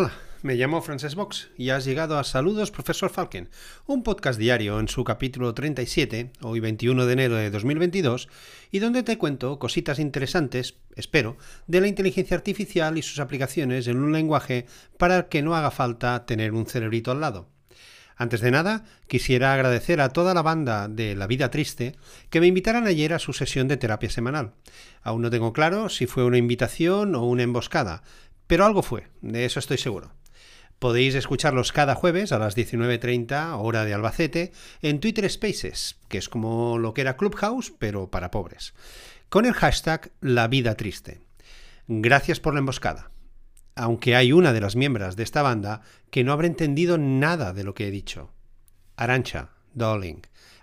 Hola, me llamo Frances Box y has llegado a Saludos Profesor Falken, un podcast diario en su capítulo 37, hoy 21 de enero de 2022, y donde te cuento cositas interesantes, espero, de la inteligencia artificial y sus aplicaciones en un lenguaje para que no haga falta tener un cerebrito al lado. Antes de nada, quisiera agradecer a toda la banda de La Vida Triste que me invitaran ayer a su sesión de terapia semanal. Aún no tengo claro si fue una invitación o una emboscada, pero algo fue, de eso estoy seguro. Podéis escucharlos cada jueves a las 19.30 hora de Albacete en Twitter Spaces, que es como lo que era Clubhouse, pero para pobres, con el hashtag La Vida Triste. Gracias por la emboscada. Aunque hay una de las miembros de esta banda que no habrá entendido nada de lo que he dicho. Arancha, darling,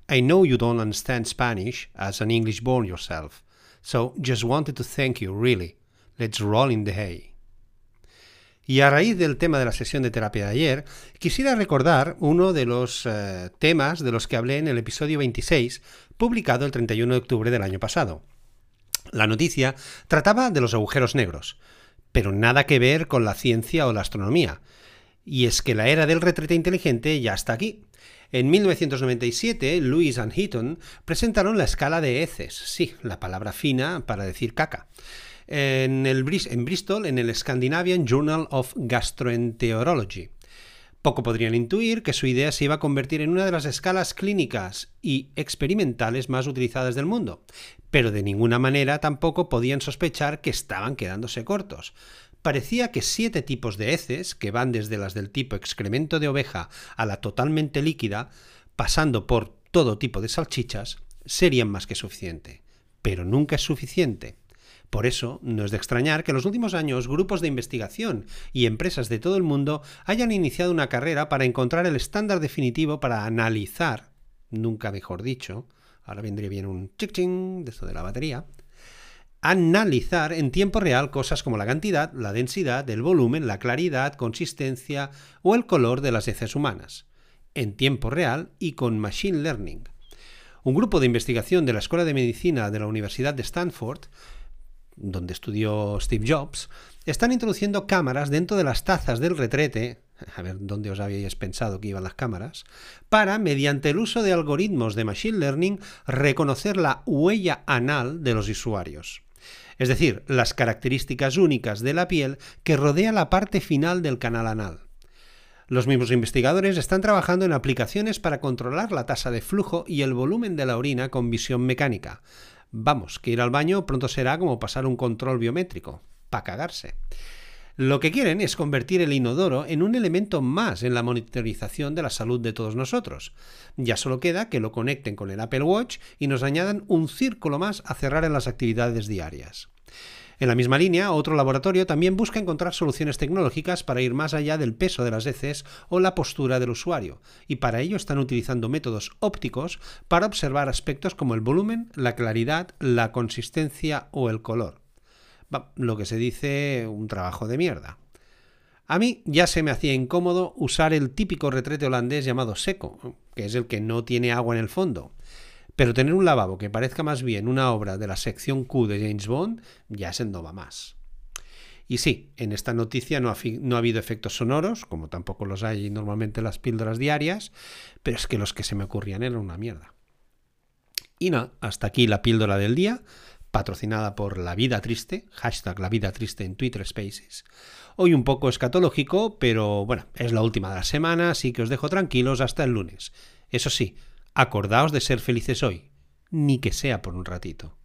I know you don't understand Spanish as an English born yourself, so just wanted to thank you, really. Let's roll in the hay. Y a raíz del tema de la sesión de terapia de ayer, quisiera recordar uno de los eh, temas de los que hablé en el episodio 26, publicado el 31 de octubre del año pasado. La noticia trataba de los agujeros negros, pero nada que ver con la ciencia o la astronomía. Y es que la era del retrete inteligente ya está aquí. En 1997, Lewis and Heaton presentaron la escala de heces, sí, la palabra fina para decir caca en, el, Bristol en el Scandinavian Journal of Gastroenterology. Poco podrían intuir que su idea se iba a convertir en una de las escalas clínicas y experimentales más utilizadas del mundo, pero de ninguna manera tampoco podían sospechar que estaban quedándose cortos. Parecía que siete tipos de heces, que van desde las del tipo excremento de oveja a la totalmente líquida, pasando por todo tipo de salchichas, serían más que suficiente. Pero nunca es suficiente. Por eso, no es de extrañar que en los últimos años grupos de investigación y empresas de todo el mundo hayan iniciado una carrera para encontrar el estándar definitivo para analizar, nunca mejor dicho, ahora vendría bien un ching de esto de la batería, analizar en tiempo real cosas como la cantidad, la densidad, el volumen, la claridad, consistencia o el color de las heces humanas, en tiempo real y con machine learning. Un grupo de investigación de la Escuela de Medicina de la Universidad de Stanford donde estudió Steve Jobs, están introduciendo cámaras dentro de las tazas del retrete, a ver dónde os habíais pensado que iban las cámaras, para, mediante el uso de algoritmos de Machine Learning, reconocer la huella anal de los usuarios. Es decir, las características únicas de la piel que rodea la parte final del canal anal. Los mismos investigadores están trabajando en aplicaciones para controlar la tasa de flujo y el volumen de la orina con visión mecánica, Vamos, que ir al baño pronto será como pasar un control biométrico, para cagarse. Lo que quieren es convertir el inodoro en un elemento más en la monitorización de la salud de todos nosotros. Ya solo queda que lo conecten con el Apple Watch y nos añadan un círculo más a cerrar en las actividades diarias. En la misma línea, otro laboratorio también busca encontrar soluciones tecnológicas para ir más allá del peso de las heces o la postura del usuario, y para ello están utilizando métodos ópticos para observar aspectos como el volumen, la claridad, la consistencia o el color. Lo que se dice un trabajo de mierda. A mí ya se me hacía incómodo usar el típico retrete holandés llamado seco, que es el que no tiene agua en el fondo. Pero tener un lavabo que parezca más bien una obra de la sección Q de James Bond ya se no va más. Y sí, en esta noticia no ha, no ha, habido efectos sonoros, como tampoco los hay normalmente en las píldoras diarias, pero es que los que se me ocurrían eran una mierda. Y nada, hasta aquí la píldora del día, patrocinada por La Vida Triste, hashtag La Vida Triste en Twitter Spaces. Hoy un poco escatológico, pero bueno, es la última de la semana, así que os dejo tranquilos hasta el lunes. Eso sí, Acordaos de ser felices hoy, ni que sea por un ratito.